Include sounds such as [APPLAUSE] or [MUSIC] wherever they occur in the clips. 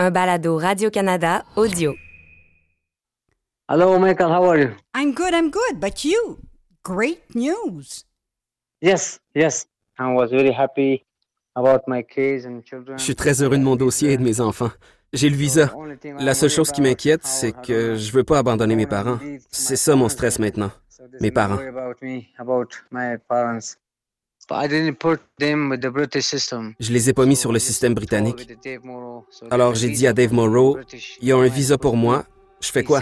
un balado Radio-Canada audio. Hello, Michael. How are you? I'm good, I'm good. But you, great news. Yes, yes. I was very happy about my kids and children. Je suis très heureux de mon dossier et de mes enfants. J'ai le visa. La seule chose qui m'inquiète, c'est que je veux pas abandonner mes parents. C'est ça mon stress maintenant. Mes parents. Je les ai pas mis sur le système britannique. Alors j'ai dit à Dave Morrow, il y a un visa pour moi. Je fais quoi?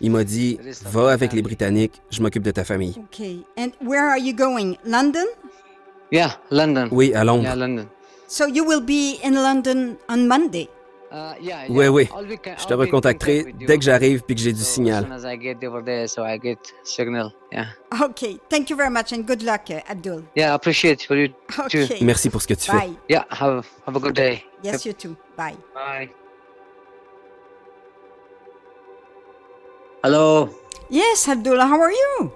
Il m'a dit, va avec les Britanniques, je m'occupe de ta famille. Okay. And where are you going? London? Yeah, London. Oui, à Londres. Yeah, London. So you will be in London on Monday? Uh, yeah, Oui, yeah. oui. Je te recontacterai dès que j'arrive puis que j'ai du signal. Okay. Thank you very much and good luck, uh, Abdul. Yeah, I appreciate for you. too. Okay. Merci pour ce que tu fais. Bye. Yeah, have have a good day. Yes, you too. Bye. Bye. Hello. Yes, Abdul, how are you?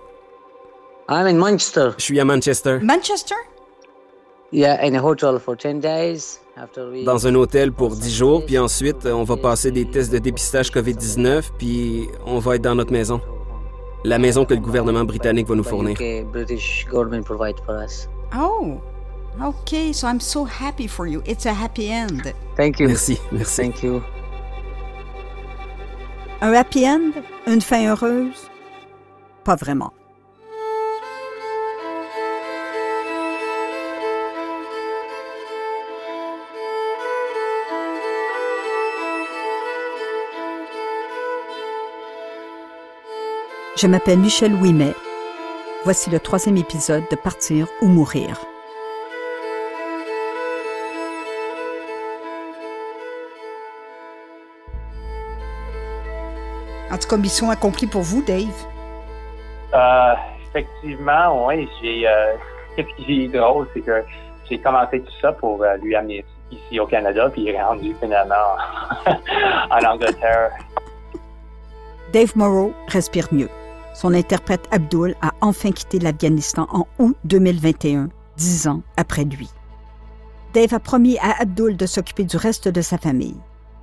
I'm in Manchester. Je suis à Manchester, Manchester? Yeah, in a hotel for 10 days. Dans un hôtel pour 10 jours, puis ensuite, on va passer des tests de dépistage COVID-19, puis on va être dans notre maison. La maison que le gouvernement britannique va nous fournir. UK, British government provide for us. Oh, okay. So I'm so happy for you. It's a happy end. Thank you. Merci, merci. Thank you. Un happy end? Une fin heureuse? Pas vraiment. Je m'appelle Michel Ouimet. Voici le troisième épisode de Partir ou mourir. En tout cas, mission accomplie pour vous, Dave. Euh, effectivement, oui. J'ai, euh, [LAUGHS] ce qui est drôle, c'est que j'ai commencé tout ça pour euh, lui amener ici au Canada, puis il est rendu finalement [LAUGHS] en Angleterre. Dave Morrow respire mieux. Son interprète Abdul a enfin quitté l'Afghanistan en août 2021, dix ans après lui. Dave a promis à Abdul de s'occuper du reste de sa famille.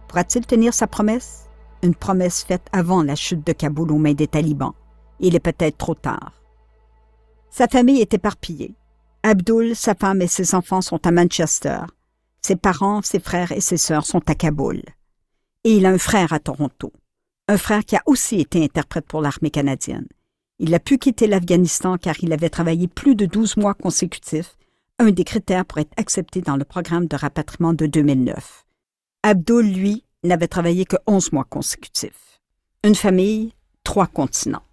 Pourra-t-il tenir sa promesse? Une promesse faite avant la chute de Kaboul aux mains des talibans. Il est peut-être trop tard. Sa famille est éparpillée. Abdul, sa femme et ses enfants sont à Manchester. Ses parents, ses frères et ses sœurs sont à Kaboul. Et il a un frère à Toronto un frère qui a aussi été interprète pour l'armée canadienne. Il a pu quitter l'Afghanistan car il avait travaillé plus de 12 mois consécutifs, un des critères pour être accepté dans le programme de rapatriement de 2009. Abdul, lui, n'avait travaillé que 11 mois consécutifs. Une famille, trois continents.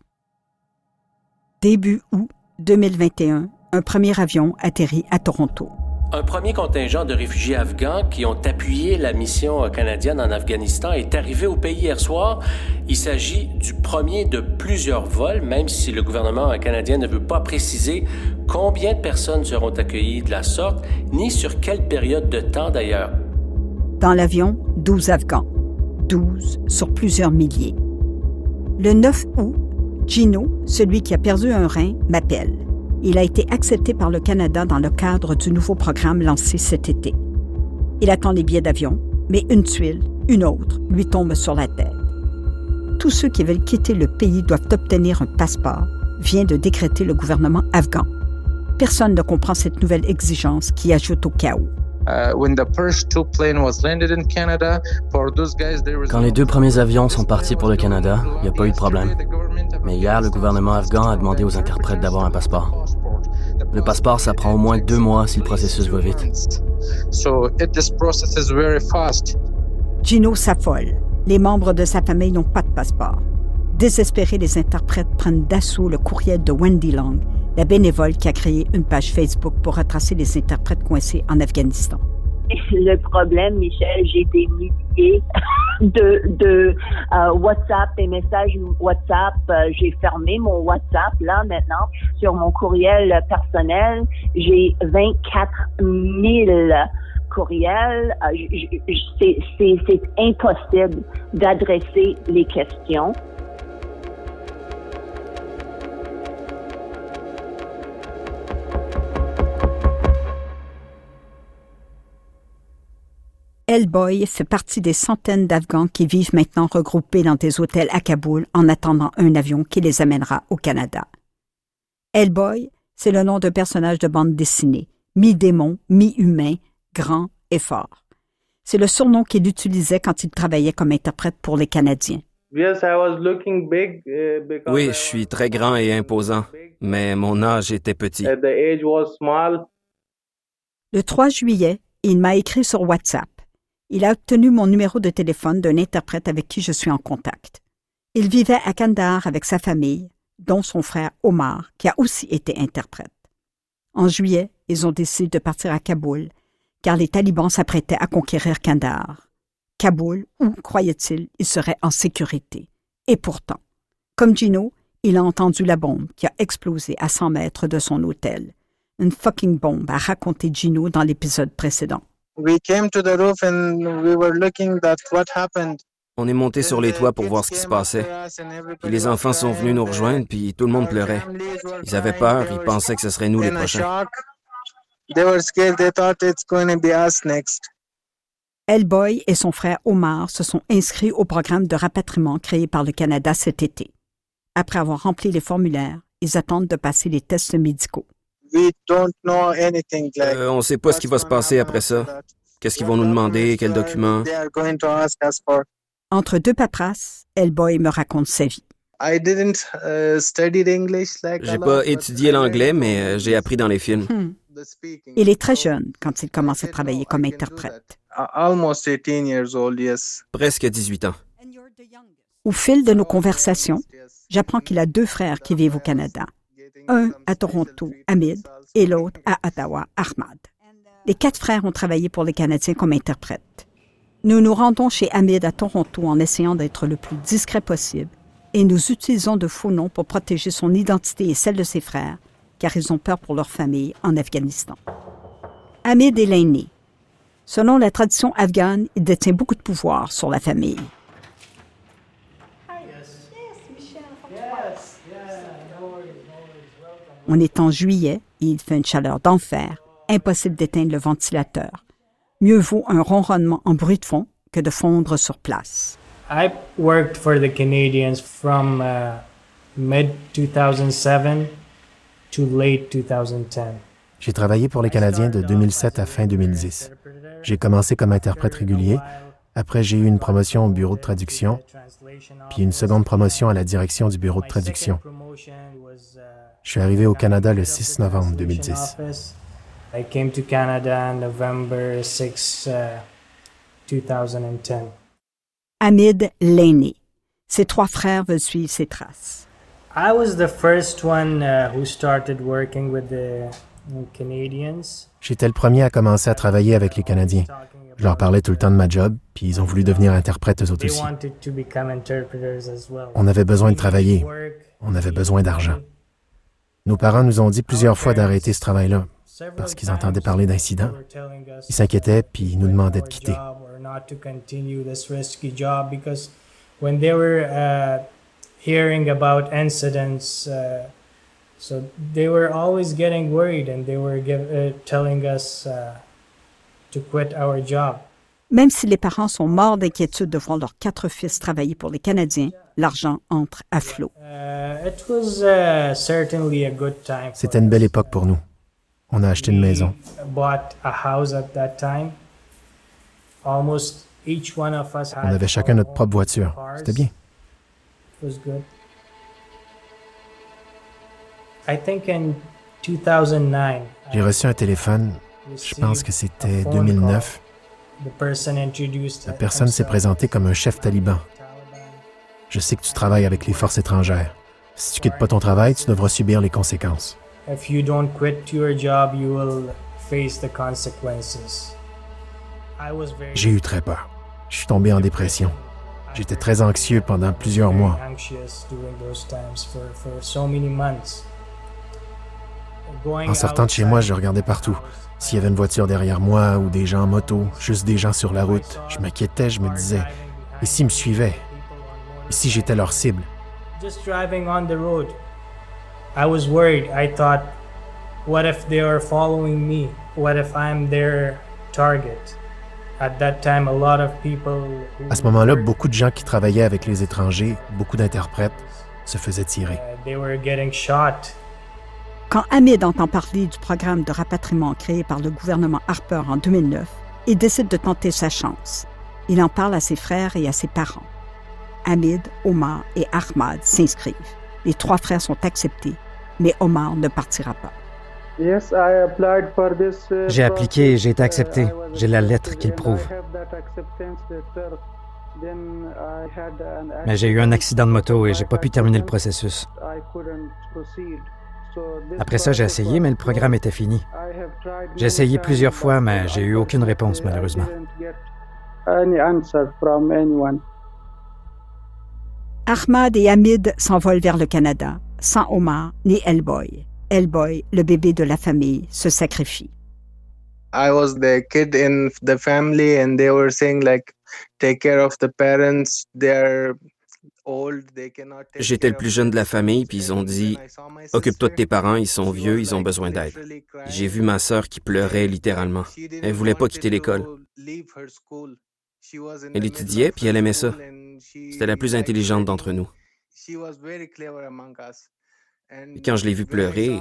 Début août 2021, un premier avion atterrit à Toronto. Un premier contingent de réfugiés afghans qui ont appuyé la mission canadienne en Afghanistan est arrivé au pays hier soir. Il s'agit du premier de plusieurs vols, même si le gouvernement canadien ne veut pas préciser combien de personnes seront accueillies de la sorte, ni sur quelle période de temps d'ailleurs. Dans l'avion, 12 Afghans. 12 sur plusieurs milliers. Le 9 août, Gino, celui qui a perdu un rein, m'appelle. Il a été accepté par le Canada dans le cadre du nouveau programme lancé cet été. Il attend les billets d'avion, mais une tuile, une autre, lui tombe sur la tête. Tous ceux qui veulent quitter le pays doivent obtenir un passeport, vient de décréter le gouvernement afghan. Personne ne comprend cette nouvelle exigence qui ajoute au chaos. Quand les deux premiers avions sont partis pour le Canada, il n'y a pas eu de problème. Mais hier, le gouvernement afghan a demandé aux interprètes d'avoir un passeport. Le passeport, ça prend au moins deux mois si le processus va vite. Gino s'affole. Les membres de sa famille n'ont pas de passeport. Désespérés, les interprètes prennent d'assaut le courriel de Wendy Long, la bénévole qui a créé une page Facebook pour retracer les interprètes coincés en Afghanistan. [LAUGHS] Le problème, Michel, j'ai des milliers [LAUGHS] de, de euh, WhatsApp, des messages WhatsApp. Euh, j'ai fermé mon WhatsApp là maintenant sur mon courriel personnel. J'ai 24 000 courriels. Euh, c'est impossible d'adresser les questions. Hellboy fait partie des centaines d'Afghans qui vivent maintenant regroupés dans des hôtels à Kaboul en attendant un avion qui les amènera au Canada. Hellboy, c'est le nom d'un personnage de bande dessinée, mi-démon, mi-humain, grand et fort. C'est le surnom qu'il utilisait quand il travaillait comme interprète pour les Canadiens. Oui, je suis très grand et imposant, mais mon âge était petit. Le 3 juillet, il m'a écrit sur WhatsApp. Il a obtenu mon numéro de téléphone d'un interprète avec qui je suis en contact. Il vivait à Kandahar avec sa famille, dont son frère Omar, qui a aussi été interprète. En juillet, ils ont décidé de partir à Kaboul, car les talibans s'apprêtaient à conquérir Kandahar. Kaboul, où, croyait-il, il serait en sécurité. Et pourtant, comme Gino, il a entendu la bombe qui a explosé à 100 mètres de son hôtel. Une fucking bombe, a raconté Gino dans l'épisode précédent. On est monté sur les toits pour voir ce qui se passait. les enfants sont venus nous rejoindre, puis tout le monde pleurait. Ils avaient peur, ils pensaient que ce serait nous les prochains. Hellboy et son frère Omar se sont inscrits au programme de rapatriement créé par le Canada cet été. Après avoir rempli les formulaires, ils attendent de passer les tests médicaux. Euh, on ne sait pas ce qui va se passer après ça. Qu'est-ce qu'ils vont nous demander, quels documents. Entre deux paperasses, Hellboy me raconte sa vie. Uh, j'ai pas étudié l'anglais, mais euh, j'ai appris dans les films. Hmm. Il est très jeune quand il commence à travailler comme interprète. Presque 18 ans. Au fil de nos conversations, j'apprends qu'il a deux frères qui vivent au Canada. Un à Toronto, Hamid, et l'autre à Ottawa, Ahmad. Les quatre frères ont travaillé pour les Canadiens comme interprètes. Nous nous rendons chez Hamid à Toronto en essayant d'être le plus discret possible et nous utilisons de faux noms pour protéger son identité et celle de ses frères, car ils ont peur pour leur famille en Afghanistan. Hamid est l'aîné. Selon la tradition afghane, il détient beaucoup de pouvoir sur la famille. On est en juillet et il fait une chaleur d'enfer, impossible d'éteindre le ventilateur. Mieux vaut un ronronnement en bruit de fond que de fondre sur place. I worked for the Canadians from uh, mid 2007 to late 2010. J'ai travaillé pour les Canadiens de 2007 à fin 2010. J'ai commencé comme interprète régulier. Après, j'ai eu une promotion au bureau de traduction, puis une seconde promotion à la direction du bureau de traduction. Je suis arrivé au Canada le 6 novembre 2010. I came to Canada November 6, 2010. Hamid l'aîné. Ses trois frères veulent suivre ses traces. I was the first one uh, who started working with the Canadians. J'étais le premier à commencer à travailler avec les Canadiens. Je leur parlais tout le temps de ma job, puis ils ont voulu devenir interprètes eux aussi. On avait besoin de travailler. On avait besoin d'argent. Nos parents nous ont dit plusieurs fois d'arrêter ce travail-là parce qu'ils entendaient parler d'incidents. Ils s'inquiétaient puis ils nous demandaient de quitter. when they were uh, hearing about incidents, uh, so they were always getting worried and they were give, uh, telling us uh, to quit our job. Même si les parents sont morts d'inquiétude de voir leurs quatre fils travailler pour les Canadiens, l'argent entre à flot. Uh, C'était une belle époque pour nous. On a acheté une maison. On avait chacun notre propre voiture. C'était bien. J'ai reçu un téléphone, je pense que c'était 2009. La personne s'est présentée comme un chef taliban. Je sais que tu travailles avec les forces étrangères. Si tu quittes pas ton travail, tu devras subir les conséquences. J'ai eu très peur. Je suis tombé en dépression. J'étais très anxieux pendant plusieurs mois. En sortant de chez moi, je regardais partout. S'il y avait une voiture derrière moi ou des gens en moto, juste des gens sur la route, je m'inquiétais, je me disais, et s'ils me suivaient? Si j'étais leur cible? Just driving on the road, I was worried. I thought, what if they are following me? What if I'm their target? À ce moment-là, beaucoup de gens qui travaillaient avec les étrangers, beaucoup d'interprètes, se faisaient tirer. Quand Hamid entend parler du programme de rapatriement créé par le gouvernement Harper en 2009, il décide de tenter sa chance. Il en parle à ses frères et à ses parents. Hamid, Omar et Ahmad s'inscrivent. Les trois frères sont acceptés, mais Omar ne partira pas. Uh, j'ai appliqué et j'ai été accepté. J'ai la lettre qui le prouve. Mais j'ai eu un accident de moto et j'ai pas pu terminer le processus. Après ça, j'ai essayé, mais le programme était fini. J'ai essayé plusieurs fois, mais j'ai eu aucune réponse, malheureusement. Ahmad et Hamid s'envolent vers le Canada, sans Omar ni Elboy. Elboy, le bébé de la famille, se sacrifie. I was the kid in the family and they were saying like take care of the parents, they're J'étais le plus jeune de la famille, puis ils ont dit Occupe-toi de tes parents, ils sont vieux, ils ont besoin d'aide. J'ai vu ma sœur qui pleurait littéralement. Elle voulait pas quitter l'école. Elle étudiait, puis elle aimait ça. C'était la plus intelligente d'entre nous. Et quand je l'ai vue pleurer,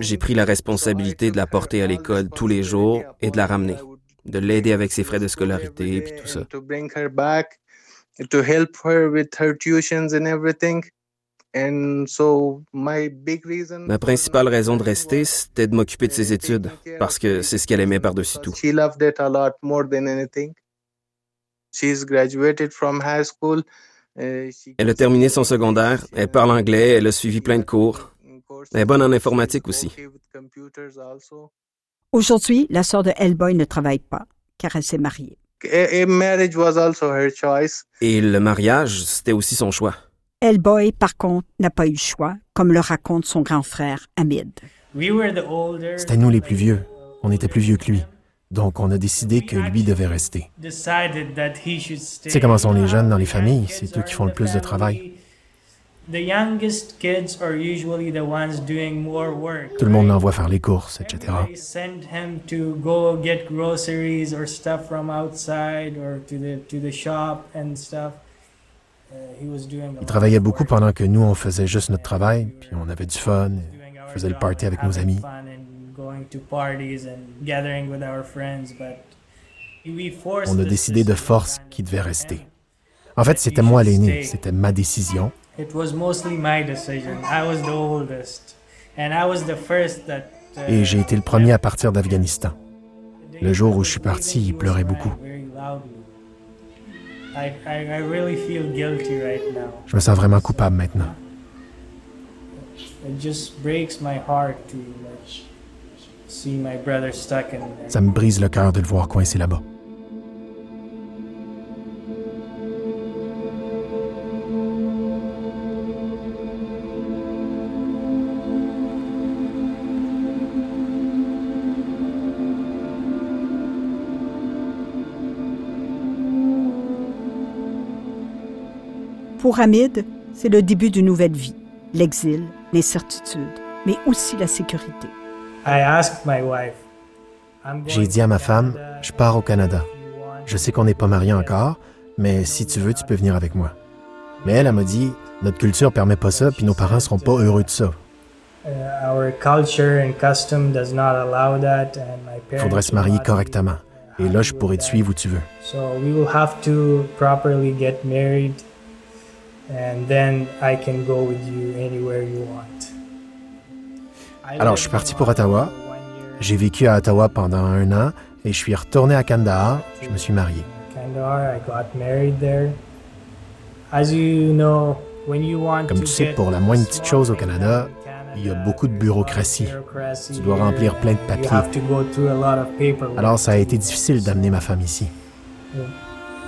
j'ai pris la responsabilité de la porter à l'école tous les jours et de la ramener, de l'aider avec ses frais de scolarité et tout ça. Ma principale raison de rester, c'était de m'occuper de ses études, parce que c'est ce qu'elle aimait par-dessus tout. Euh, elle a terminé son secondaire, elle parle anglais, elle a suivi plein de cours. Elle est bonne en informatique aussi. Aujourd'hui, la sœur de Hellboy ne travaille pas, car elle s'est mariée. Et le mariage, c'était aussi son choix. Hellboy, par contre, n'a pas eu le choix, comme le raconte son grand frère Hamid. C'était nous les plus vieux. On était plus vieux que lui. Donc, on a décidé que lui devait rester. Sais comment sont les jeunes dans les familles, c'est eux qui font le plus de travail. Tout le monde l'envoie faire les courses, etc. Il travaillait beaucoup pendant que nous, on faisait juste notre travail, puis on avait du fun, on faisait le party avec nos amis. On a décidé de force qu'il devait rester. En fait, c'était moi l'aîné, c'était ma décision. Et j'ai été le premier à partir d'Afghanistan. Le jour où je suis parti, il pleurait beaucoup. Je me sens vraiment coupable maintenant. Ça me brise le cœur de le voir coincé là-bas. Pour Hamid, c'est le début d'une nouvelle vie, l'exil, l'incertitude, mais aussi la sécurité. J'ai dit à ma femme, je pars au Canada. Je sais qu'on n'est pas mariés encore, mais si tu veux, tu peux venir avec moi. Mais elle, elle m'a dit, notre culture permet pas ça, puis nos parents seront pas heureux de ça. Il faudrait se marier correctement. Et là, je pourrais te suivre où tu veux. Alors, je suis parti pour Ottawa. J'ai vécu à Ottawa pendant un an et je suis retourné à Kandahar. Je me suis marié. Comme tu sais, pour la moindre petite chose au Canada, il y a beaucoup de bureaucratie. Tu dois remplir plein de papiers. Alors, ça a été difficile d'amener ma femme ici.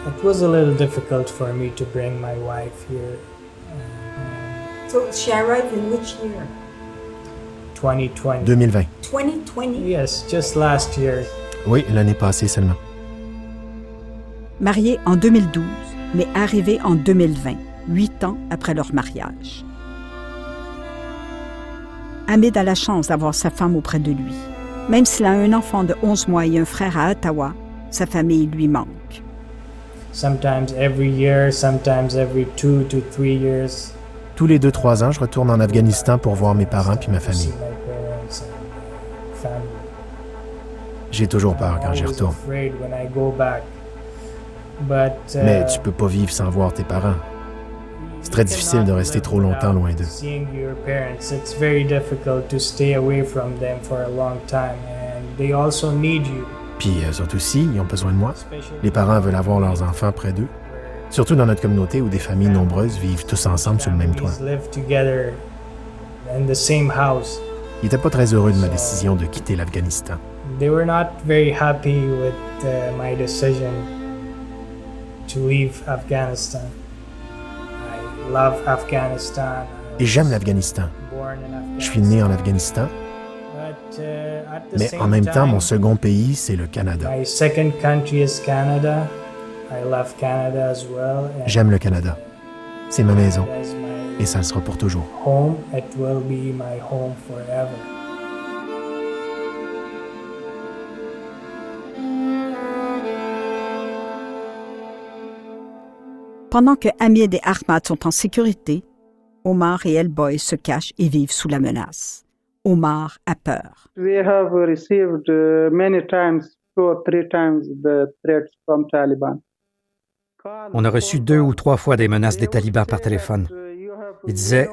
It was a little difficult for me to bring my wife here. So she arrived in which year? 2020. 2020. 2020? Yes, just last year. Oui, l'année passée seulement. Mariée en 2012, mais arrivée en 2020, huit ans après leur mariage. Hamid a la chance d'avoir sa femme auprès de lui. Même s'il a un enfant de 11 mois et un frère à Ottawa, sa famille lui manque. Sometimes every year, sometimes every two to three years. Tous les deux, trois ans, je retourne en Afghanistan pour voir mes parents puis ma famille. J'ai toujours peur quand j'y retourne. Mais tu peux pas vivre sans voir tes parents. C'est très difficile de rester trop longtemps loin d'eux. Puis eux aussi, ils ont besoin de moi. Les parents veulent avoir leurs enfants près d'eux. Surtout dans notre communauté où des familles nombreuses vivent tous ensemble sur le même toit. Ils n'étaient pas très heureux de ma décision de quitter l'Afghanistan. They were not very happy with uh, my decision to leave Afghanistan. I love Afghanistan. Et j'aime l'Afghanistan. Je suis né en Afghanistan. uh, Mais en même temps, mon second pays, c'est le Canada. My second country is Canada. I love Canada as well. and J'aime le Canada. C'est ma maison. Et ça le sera pour toujours. Pendant que Hamid et Ahmad sont en sécurité, Omar et Elboy se cachent et vivent sous la menace. Omar a peur. We have received many times, two or three times, the threats from Taliban. On a reçu deux ou trois fois des menaces des talibans par téléphone. Ils disaient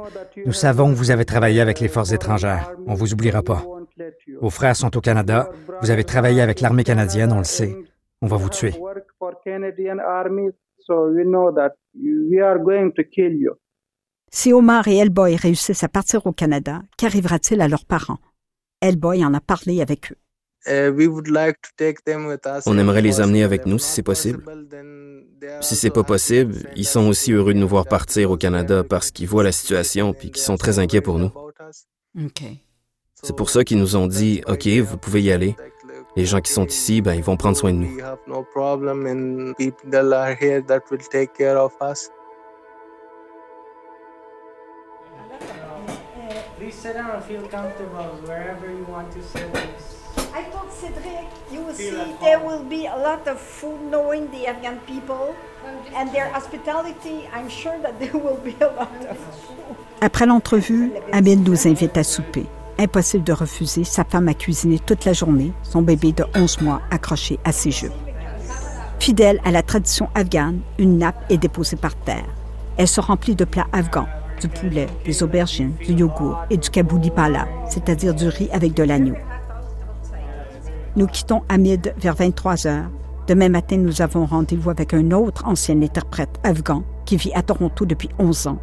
Nous savons que vous avez travaillé avec les forces étrangères. On vous oubliera pas. Vos frères sont au Canada. Vous avez travaillé avec l'armée canadienne, on le sait. On va vous tuer. Work for Canadian Army, so we know that we are going to kill you. Si Omar et Elboy réussissent à partir au Canada, qu'arrivera-t-il à leurs parents? Elboy en a parlé avec eux. Uh, we would like to take them with us On aimerait les amener avec nous si c'est possible. Si c'est pas possible, ils sont aussi heureux de nous voir partir au Canada parce qu'ils voient la situation puis qu'ils sont très inquiets pour nous. C'est pour ça qu'ils nous ont dit OK, vous pouvez y aller. Les gens qui sont ici, ben ils vont prendre soin de nous. We have no problem and people are here that will take care of us. Please sit down and feel comfortable wherever you want to sit. I told Cedric, you will see there will be a lot of food knowing the Afghan people and their hospitality. I'm sure that there will be a lot of [LAUGHS] food. Après l'entrevue, Hamid nous invite à souper. Impossible de refuser, sa femme a cuisiné toute la journée, son bébé de 11 mois accroché à ses jupes. Fidèle à la tradition afghane, une nappe est déposée par terre. Elle se remplit de plats afghans, du poulet, des aubergines, du yogourt et du kabouli pala, c'est-à-dire du riz avec de l'agneau. Nous quittons Hamid vers 23 heures. Demain matin, nous avons rendez-vous avec un autre ancien interprète afghan qui vit à Toronto depuis 11 ans,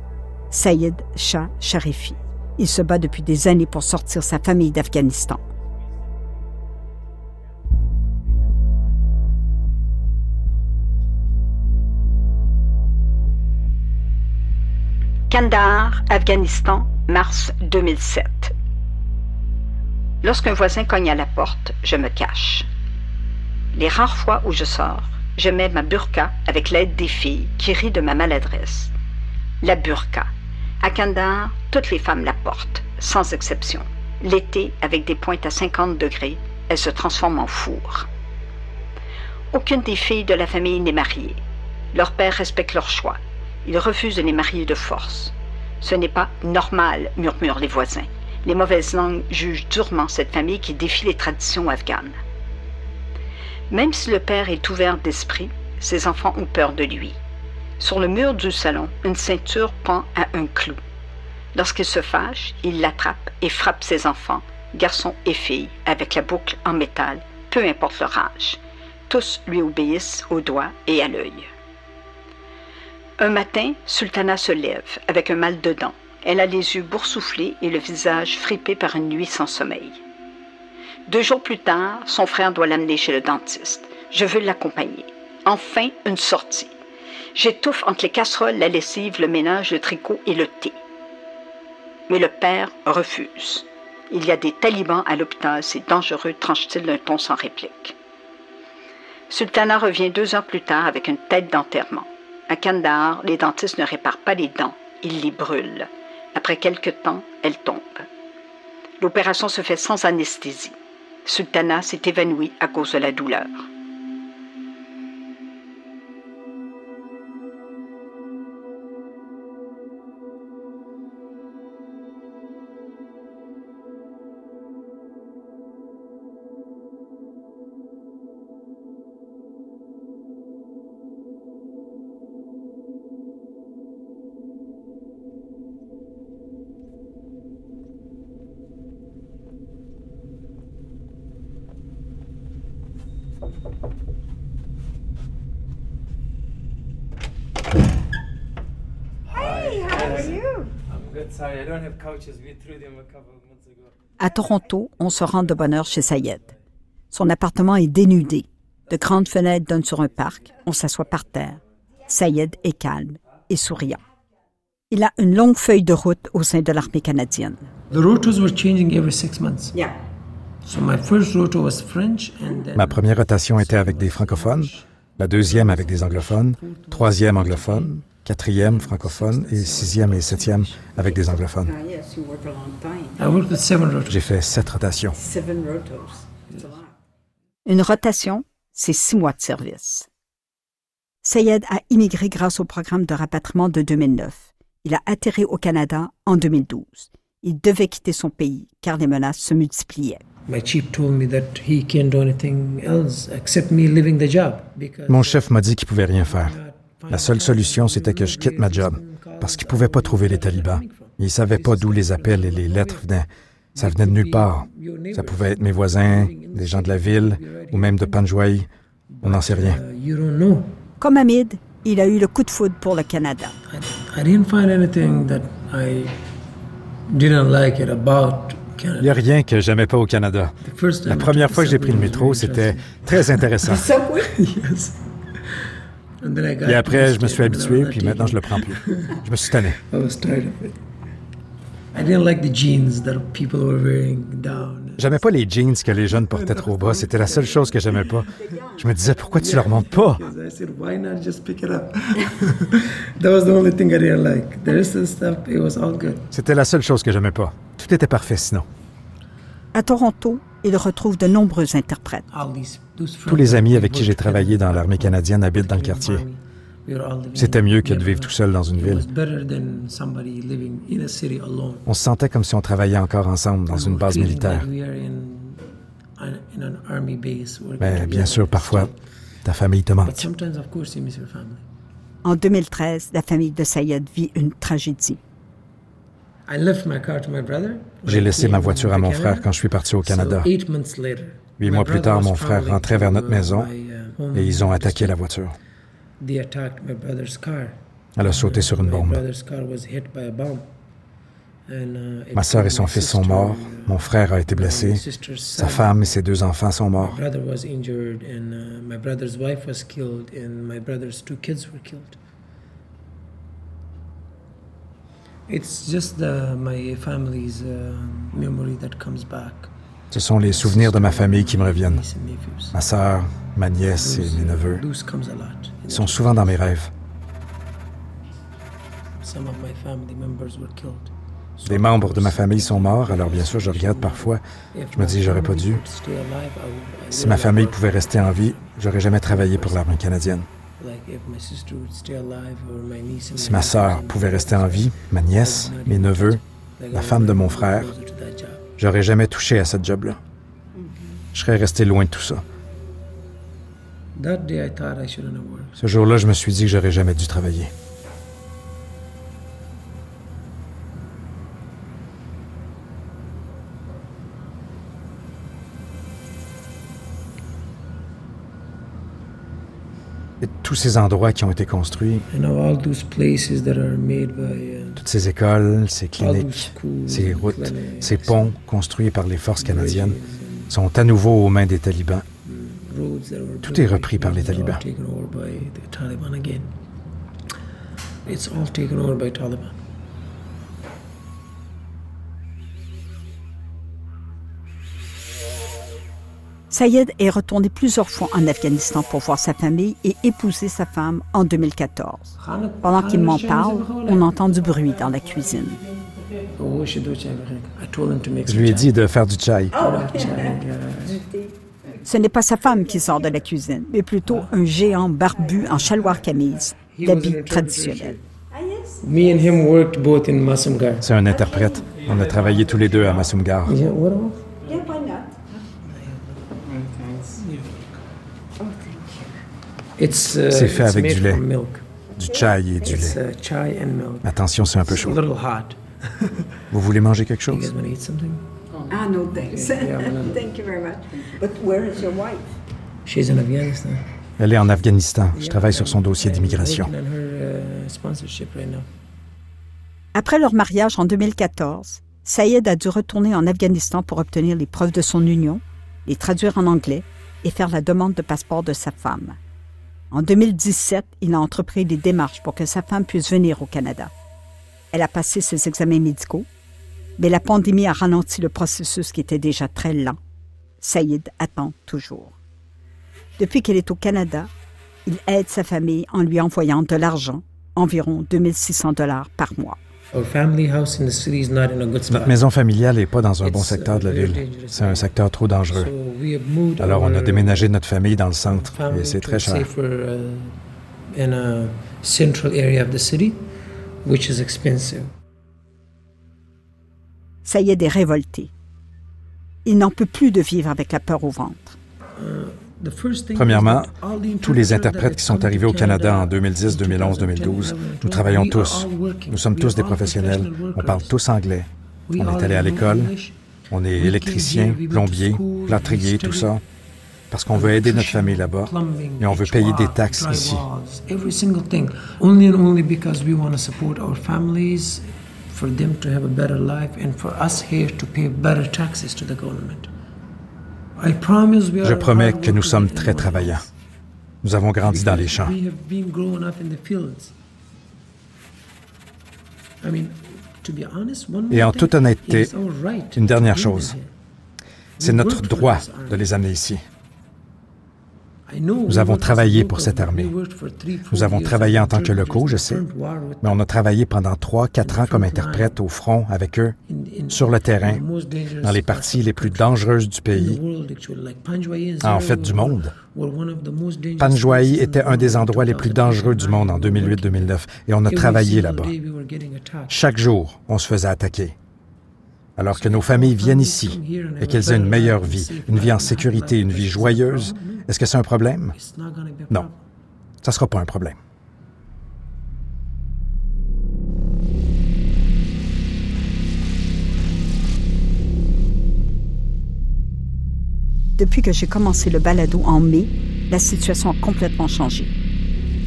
Sayed Shah Sharifi. Il se bat depuis des années pour sortir sa famille d'Afghanistan. Kandahar, Afghanistan, mars 2007. Lorsqu'un voisin cogne à la porte, je me cache. Les rares fois où je sors, je mets ma burqa avec l'aide des filles qui rient de ma maladresse. La burqa. À Kandahar, toutes les femmes la portent, sans exception. L'été, avec des pointes à 50 degrés, elle se transforme en four. Aucune des filles de la famille n'est mariée. Leur père respecte leur choix. Il refuse de les marier de force. Ce n'est pas normal, murmurent les voisins. Les mauvaises langues jugent durement cette famille qui défie les traditions afghanes. Même si le père est ouvert d'esprit, ses enfants ont peur de lui. Sur le mur du salon, une ceinture pend à un clou. Lorsqu'il se fâche, il l'attrape et frappe ses enfants, garçons et filles, avec la boucle en métal, peu importe leur âge. Tous lui obéissent au doigt et à l'œil. Un matin, Sultana se lève avec un mal de dents. Elle a les yeux boursouflés et le visage fripé par une nuit sans sommeil. Deux jours plus tard, son frère doit l'amener chez le dentiste. Je veux l'accompagner. Enfin, une sortie. J'étouffe entre les casseroles, la lessive, le ménage, le tricot et le thé. Mais le père refuse. Il y a des talibans à l'hôpital, c'est dangereux, tranche-t-il d'un ton sans réplique. Sultana revient deux heures plus tard avec une tête d'enterrement. À Kandahar, les dentistes ne réparent pas les dents, ils les brûlent. Après quelque temps, elle tombe. L'opération se fait sans anesthésie. Sultana s'est évanouie à cause de la douleur. À Toronto, on se rend de bonne heure chez Sayed. Son appartement est dénudé. De grandes fenêtres donnent sur un parc. On s'assoit par terre. Sayed est calme et souriant. Il a une longue feuille de route au sein de l'armée canadienne. The rotos were changing every six months. Yeah. So my first roto was French, and then Ma première rotation était avec des francophones, la deuxième avec des anglophones, troisième anglophone, quatrième francophone et sixième et septième avec des anglophones. J'ai fait sept rotations. Une rotation, c'est six mois de service. Sayed a immigré grâce au programme de rapatriement de 2009. Il a atterri au Canada en 2012. Il devait quitter son pays car les menaces se multipliaient. My chief told me that he can't do anything else except me leaving the job because Mon chef m'a dit qu'il pouvait rien faire. La seule solution, c'était que je quitte ma job, parce qu'il pouvait pas trouver les talibans. Il savait pas d'où les appels et les lettres venaient. Ça venait de nulle part. Ça pouvait être mes voisins, des gens de la ville, ou même de Panjwai. On n'en sait rien. Comme Hamid, il a eu le coup de foudre pour le Canada. I didn't find anything that I didn't like it about Il Canada. n'y a rien que j'aimais pas au Canada. La première fois que j'ai pris le métro, c'était très [LAUGHS] intéressant. [LAUGHS] Et après, je me suis habitué, puis maintenant, je le prends plus. Je me suis tanné. it. [LAUGHS] I was tired of it. I didn't like the jeans that people were wearing down. J'aimais pas les jeans que les jeunes portaient trop bas. C'était la seule chose que j'aimais pas. Je me disais, pourquoi tu leur montes pas? Because I said, why not just pick it up? [LAUGHS] that was the only thing I didn't like. The rest of the stuff, it was all good. C'était la seule chose que j'aimais pas. Tout était parfait sinon. À Toronto, il retrouve de nombreux interprètes. Tous les amis avec qui j'ai travaillé dans l'armée canadienne habitent dans le quartier. C'était mieux que de vivre tout seul dans une ville. was better than somebody living in a city alone. On se sentait comme si on travaillait encore ensemble dans une base militaire. Mais bien sûr, parfois, ta famille te But manque. sometimes, of course, you miss your family. En 2013, la famille de Sayed vit une tragédie. I left my car to my brother. when J'ai laissé ma voiture à mon frère quand je suis parti au Canada. Huit mois plus tard, mon frère rentrait vers notre uh, maison uh, et ils ont attaqué la voiture. Elle a sauté sur une bombe. uh, Ma sœur et son my fils sont morts. Mon frère a été blessé. Sa femme et ses deux enfants sont morts. brother was injured, and uh, my brother's wife was killed, and my brother's two kids were killed. It's just the, my family's uh, memory that comes back. Ce sont les souvenirs de ma famille qui me reviennent. Ma sœur, ma nièce et mes neveux. Ils sont souvent dans mes rêves. Some of my family members were killed. So Des membres de ma famille sont morts, alors bien sûr, je regrette parfois. Je me dis, j'aurais pas dû. Si ma famille pouvait rester en vie, j'aurais jamais travaillé pour l'armée canadienne. Like if my sister would stay alive or my niece and Si ma sœur pouvait rester en vie, ma nièce, mes neveux, la femme de mon frère, j'aurais jamais touché à cette job-là. Je serais resté loin de tout ça. Ce jour-là, je me suis dit que j'aurais jamais dû travailler. Tous ces endroits qui ont été construits, uh, toutes ces écoles, ces cliniques, ces routes, ces ponts construits par les forces canadiennes sont à nouveau aux mains des talibans. Tout est repris par les talibans. Sayed est retourné plusieurs fois en Afghanistan pour voir sa famille et épouser sa femme en 2014. Pendant qu'il m'en parle, on entend du bruit dans la cuisine. Je lui ai dit de faire du chai. Ce n'est pas sa femme qui sort de la cuisine, mais plutôt un géant barbu en chaloir camise, l'habit traditionnel. Me and him worked both in Masumgar. C'est un interprète. On a travaillé tous les deux à Masumgar. Yeah, what else? Yeah, why not? It's, uh, C'est fait it's avec du lait, du chai et du lait. uh. Attention, c'est un peu It's a chaud. little hot. [LAUGHS] Vous voulez manger quelque You chose? guys want to eat something? Ah, no thanks. Yeah, yeah, well, [LAUGHS] Thank you very much. But where is your wife? She's in Afghanistan. Elle est en Afghanistan. Je travaille sur son dossier d'immigration. Uh. Après leur mariage en 2014, Saïd a dû retourner en Afghanistan pour obtenir les preuves de son union, les traduire en anglais et faire la demande de passeport de sa femme. En 2017, il a entrepris des démarches pour que sa femme puisse venir au Canada. Elle a passé ses examens médicaux, mais la pandémie a ralenti le processus qui était déjà très lent. Saïd attend toujours. Depuis qu'elle est au Canada, il aide sa famille en lui envoyant de l'argent, environ 2600 dollars par mois. Our family house in the city is not in a good spot. Notre maison familiale n'est pas dans un bon uh, secteur de la very ville. C'est un secteur trop dangereux. Alors on a our déménagé notre famille dans le centre family et c'est très a cher. uh, in a central area of the city, which is expensive. Saïd est révolté. Il n'en peut plus de vivre avec la peur au ventre. Premièrement, tous les interprètes qui sont arrivés au Canada en Canada 2010, 2011, 2012, nous travaillons tous. Nous sommes tous des professionnels. On parle tous anglais. On est allé à l'école. On est électricien, plombier, plâtrier, tout ça. Parce qu'on veut aider notre famille là-bas et on veut payer des taxes ici. drywalls, Every single thing. Only and only because we want to support our families, for them to have a better life, and for us here to pay better taxes to the government. I promise we are Je promets que nous sommes très travaillants. Nous avons grandi dans les champs. Et en toute honnêteté, une dernière chose. C'est notre droit de les amener ici. Nous avons travaillé pour cette armée. Nous avons travaillé en tant que locaux, je sais, mais on a travaillé pendant 3 quatre ans comme interprète au front avec eux, sur le terrain, dans les parties les plus dangereuses du pays, en fait du monde. Panjwai était un des endroits les plus dangereux du monde en 2008-2009 et on a travaillé là-bas. Chaque jour, on se faisait attaquer. Alors que nos familles viennent ici et qu'elles aient une meilleure vie, une vie en sécurité, une vie joyeuse, est-ce que c'est un problème? Non, ça ne sera pas un problème. Depuis que j'ai commencé le balado en mai, la situation a complètement changé.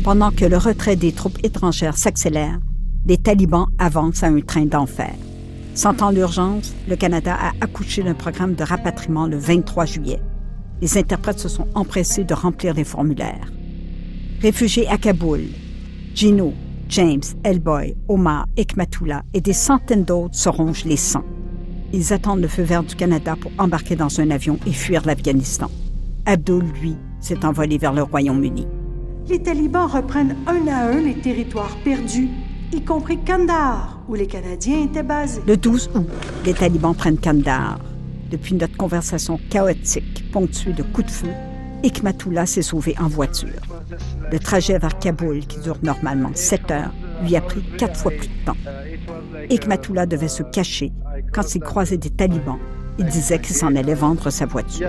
Pendant que le retrait des troupes étrangères s'accélère, les talibans avancent à un train d'enfer. Sentant l'urgence, le Canada a accouché d'un programme de rapatriement le 23 juillet. Les interprètes se sont empressés de remplir les formulaires. Réfugiés à Kaboul, Gino, James, Elboy, Omar, Ekmatullah et des centaines d'autres se rongent les sangs. Ils attendent le feu vert du Canada pour embarquer dans un avion et fuir l'Afghanistan. Abdul, lui, s'est envolé vers le Royaume-Uni. Les talibans reprennent un à un les territoires perdus, y compris Kandahar, où les Canadiens étaient basés. Le 12 août, les talibans prennent Kandahar. Depuis notre conversation chaotique, ponctuée de coups de feu, Ikmatullah s'est sauvé en voiture. Le trajet vers Kaboul, qui dure normalement 7 heures, lui a pris quatre fois plus de temps. Ikmatullah devait se cacher quand il croisait des talibans. Il disait qu'il s'en allait vendre sa voiture.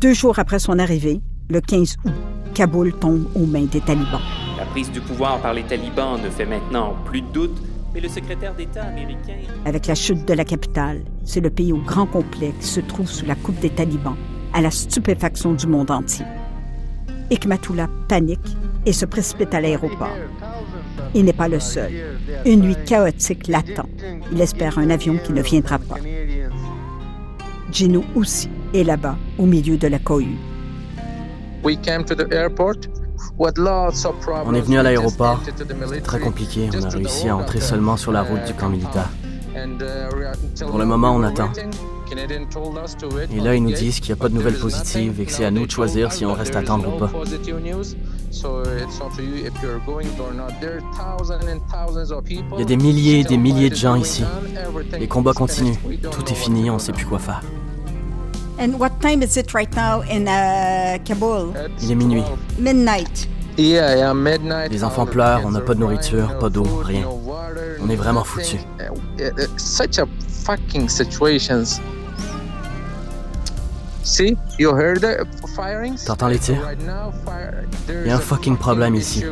Deux jours après son arrivée, le 15 août, Kaboul tombe aux mains des talibans. La prise du pouvoir par les talibans ne fait maintenant plus de doute, mais le secrétaire d'État américain... Avec la chute de la capitale, c'est le pays au grand complet qui se trouve sous la coupe des talibans, à la stupéfaction du monde entier. Ikmatullah panique et se précipite à l'aéroport. Il n'est pas le seul. Une nuit chaotique l'attend. Il espère un avion qui ne viendra pas. Gino aussi est là-bas, au milieu de la cohue. We came to the airport On est venu à l'aéroport. très compliqué. On a réussi à entrer seulement sur la route uh, du camp militaire. Uh, are- until Pour le moment, on attend. Et là, ils nous disent qu'il n'y a pas de nouvelles positives et que c'est à nous de choisir si on reste is attendre ou pas. Il y a des milliers et des milliers de gens ici. Les combats continuent. Tout est fini, on ne sait plus quoi faire. And what time is it right now in uh, Kabul? Il est minuit. Midnight. Yeah, yeah, midnight. Les enfants pleurent, on n'a are pas de nourriture, no pas d'eau, food, rien. On est vraiment nothing. foutus. Uh, uh, Such a fucking situations. See, you heard the firings? T'entends les tirs? Il y a un fucking problème ici.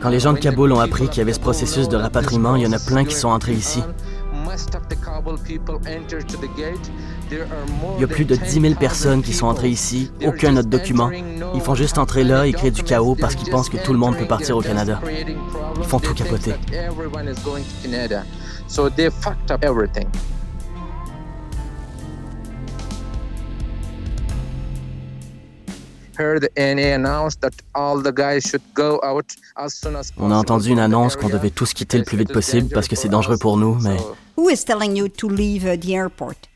Quand les gens de Kaboul ont appris qu'il y avait ce processus de rapatriement, il y en a plein qui sont entrés ici. Il y a plus de 10 000 personnes qui sont entrées ici, aucun autre document. Ils font juste entrer là et créer du chaos parce qu'ils pensent que tout le monde peut partir au Canada. Ils font tout capoter. On a entendu une annonce qu'on devait tous quitter le plus vite possible parce que c'est dangereux pour nous, mais Who is telling you to leave uh, the airport?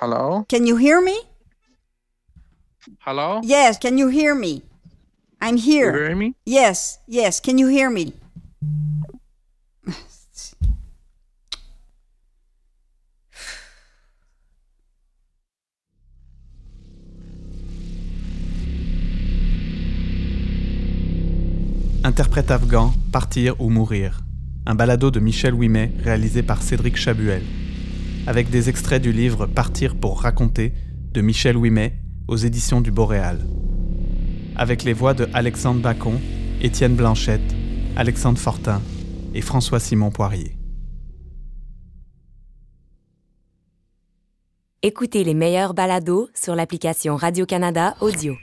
Hello? Can you hear me? Hello? Yes, can you hear me? I'm here. You hear me? Yes, yes, can you hear me? Interprète afghan, Partir ou mourir. Un balado de Michel Ouimet réalisé par Cédric Chabuel. Avec des extraits du livre Partir pour raconter de Michel Ouimet aux éditions du Boréal. Avec les voix de Alexandre Bacon, Étienne Blanchette, Alexandre Fortin et François-Simon Poirier. Écoutez les meilleurs balados sur l'application Radio-Canada Audio.